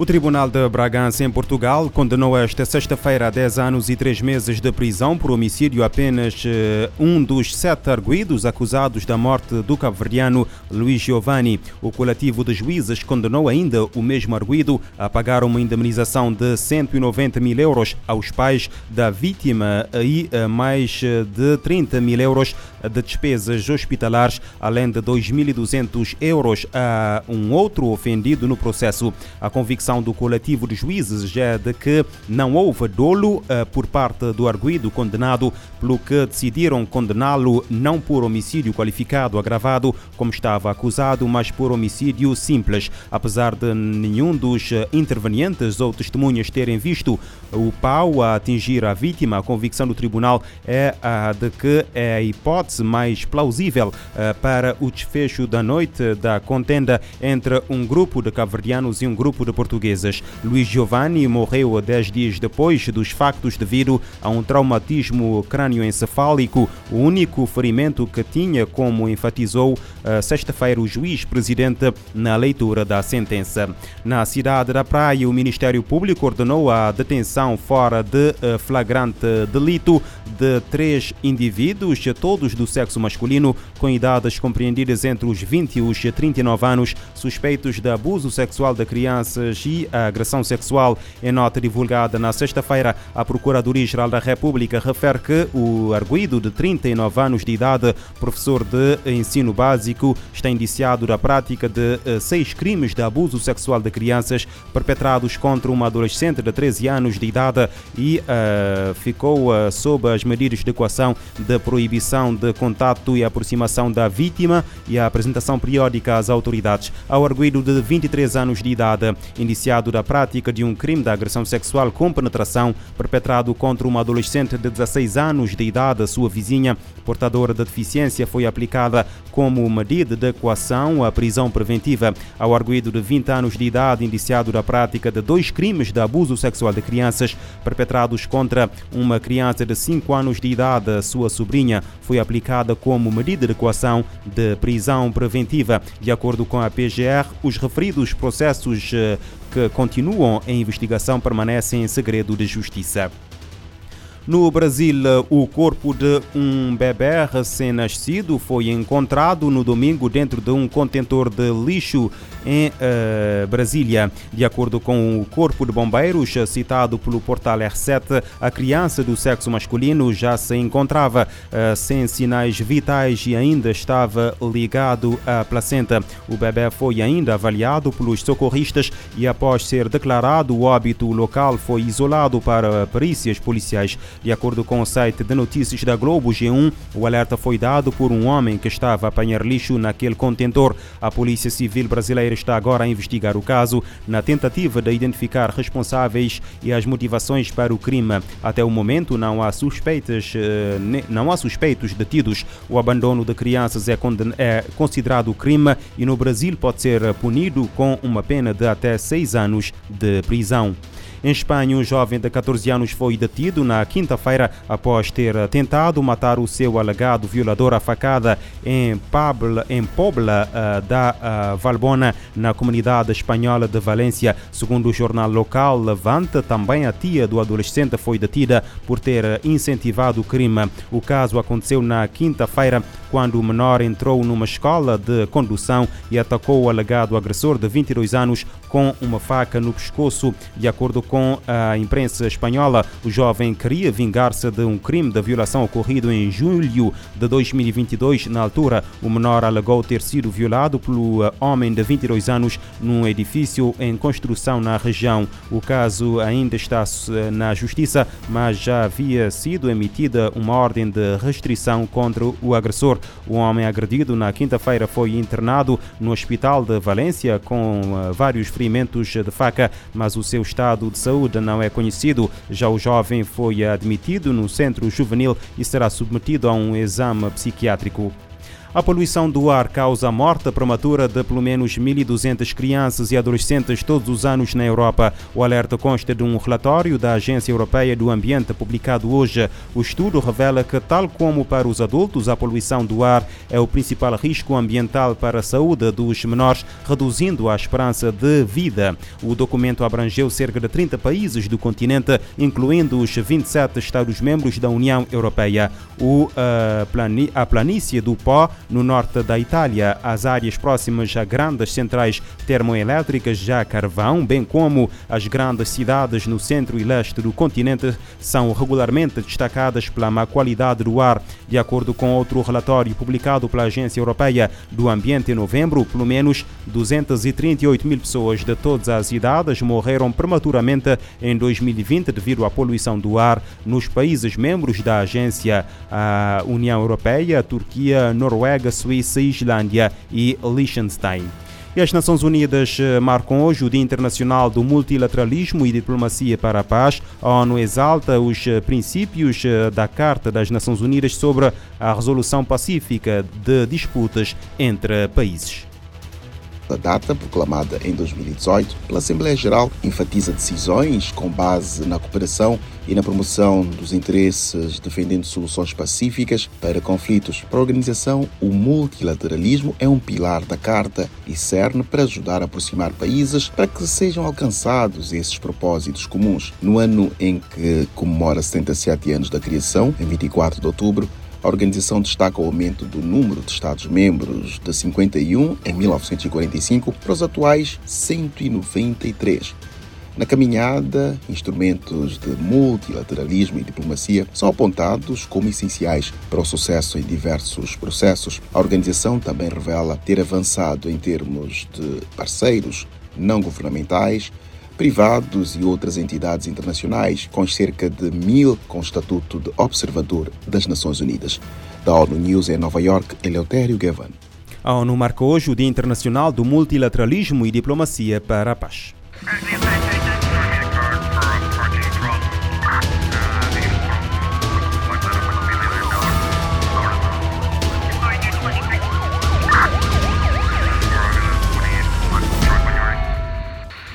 O Tribunal de Bragança, em Portugal, condenou esta sexta-feira a 10 anos e 3 meses de prisão por homicídio apenas uh, um dos sete arguídos acusados da morte do cabo-verdiano Luís Giovanni. O coletivo de juízes condenou ainda o mesmo arguído a pagar uma indemnização de 190 mil euros aos pais da vítima e uh, mais de 30 mil euros de despesas hospitalares, além de 2.200 euros a um outro ofendido no processo. A convicção do coletivo de juízes é de que não houve dolo uh, por parte do arguído condenado, pelo que decidiram condená-lo não por homicídio qualificado agravado, como estava acusado, mas por homicídio simples. Apesar de nenhum dos eh, intervenientes ou testemunhas terem visto o pau a atingir a vítima, a convicção do tribunal é a de que é a hipótese mais plausível uh, para o desfecho da noite da contenda entre um grupo de cabo-verdianos e um grupo de portugueses. Luís Giovanni morreu dez dias depois dos factos devido a um traumatismo crânioencefálico, o único ferimento que tinha, como enfatizou uh, sexta-feira o juiz presidente na leitura da sentença. Na cidade da Praia, o Ministério Público ordenou a detenção fora de uh, flagrante delito de três indivíduos, todos do sexo masculino, com idades compreendidas entre os 20 e os 39 anos, suspeitos de abuso sexual de crianças e agressão sexual. Em nota divulgada na sexta-feira, a Procuradoria-Geral da República refere que o arguído de 39 anos de idade, professor de ensino básico, está indiciado da prática de eh, seis crimes de abuso sexual de crianças perpetrados contra uma adolescente de 13 anos de idade e uh, ficou uh, sob as medidas de equação de proibição de contato e aproximação da vítima e a apresentação periódica às autoridades. Ao arguído de 23 anos de idade, indiciado da prática de um crime de agressão sexual com penetração perpetrado contra uma adolescente de 16 anos de idade, sua vizinha, portadora de deficiência, foi aplicada como medida de equação a prisão preventiva. Ao arguído de 20 anos de idade, indiciado da prática de dois crimes de abuso sexual de perpetrados contra uma criança de 5 anos de idade, sua sobrinha, foi aplicada como medida de equação de prisão preventiva. De acordo com a PGR, os referidos processos eh, que continuam em investigação permanecem em segredo de justiça. No Brasil, o corpo de um bebê recém-nascido foi encontrado no domingo dentro de um contentor de lixo em uh, Brasília. De acordo com o Corpo de Bombeiros, citado pelo portal R7, a criança do sexo masculino já se encontrava uh, sem sinais vitais e ainda estava ligado à placenta. O bebê foi ainda avaliado pelos socorristas e, após ser declarado o óbito local, foi isolado para perícias policiais. De acordo com o site de notícias da Globo G1, o alerta foi dado por um homem que estava a apanhar lixo naquele contentor. A Polícia Civil brasileira está agora a investigar o caso na tentativa de identificar responsáveis e as motivações para o crime. Até o momento não há suspeitas, eh, não há suspeitos detidos. O abandono de crianças é, é considerado crime e no Brasil pode ser punido com uma pena de até seis anos de prisão. Em Espanha, um jovem de 14 anos foi detido na quinta-feira após ter tentado matar o seu alegado violador à facada em, Pabla, em Pobla uh, da uh, Valbona, na comunidade espanhola de Valência. Segundo o jornal local Levante, também a tia do adolescente foi detida por ter incentivado o crime. O caso aconteceu na quinta-feira, quando o menor entrou numa escola de condução e atacou o alegado agressor de 22 anos com uma faca no pescoço. De acordo com a imprensa espanhola, o jovem queria vingar-se de um crime de violação ocorrido em julho de 2022. Na altura, o menor alegou ter sido violado pelo eh, homem de 22 anos num edifício em construção na região. O caso ainda está eh, na justiça, mas já havia sido emitida uma ordem de restrição contra o agressor. O homem agredido na quinta-feira foi internado no hospital de Valência com eh, vários ferimentos de faca, mas o seu estado de saúde não é conhecido. Já o jovem foi admitido no centro juvenil e será submetido a um exame psiquiátrico. A poluição do ar causa a morte prematura de pelo menos 1.200 crianças e adolescentes todos os anos na Europa. O alerta consta de um relatório da Agência Europeia do Ambiente publicado hoje. O estudo revela que, tal como para os adultos, a poluição do ar é o principal risco ambiental para a saúde dos menores, reduzindo a esperança de vida. O documento abrangeu cerca de 30 países do continente, incluindo os 27 Estados-membros da União Europeia. O, plani a planície do pó no norte da Itália, as áreas próximas a grandes centrais termoelétricas já carvão, bem como as grandes cidades no centro e leste do continente, são regularmente destacadas pela má qualidade do ar. De acordo com outro relatório publicado pela Agência Europeia do Ambiente em novembro, pelo menos 238 mil pessoas de todas as idades morreram prematuramente em 2020 devido à poluição do ar nos países membros da agência, a União Europeia, Turquia, Noruega, Suíça, Islândia e Liechtenstein. E as Nações Unidas eh, marcam hoje o Dia Internacional do Multilateralismo e Diplomacia para a Paz. A ONU exalta os eh, princípios eh, da Carta das Nações Unidas sobre a resolução pacífica de disputas entre países. A data, proclamada em 2018 pela Assembleia Geral, enfatiza decisões com base na cooperação e na promoção dos interesses, defendendo soluções pacíficas para conflitos. Para a organização, o multilateralismo é um pilar da Carta e serve para ajudar a aproximar países para que sejam alcançados esses propósitos comuns. No ano em que comemora 77 anos da criação, em 24 de outubro, a organização destaca o aumento do número de Estados-membros de 51 em 1945 para os atuais 193. Na caminhada, instrumentos de multilateralismo e diplomacia são apontados como essenciais para o sucesso em diversos processos. A organização também revela ter avançado em termos de parceiros não governamentais, privados e outras entidades internacionais, com cerca de mil com estatuto de observador das Nações Unidas. Da ONU News em Nova York, Eleutério Gavan. A ONU marca hoje o Dia Internacional do Multilateralismo e Diplomacia para a Paz.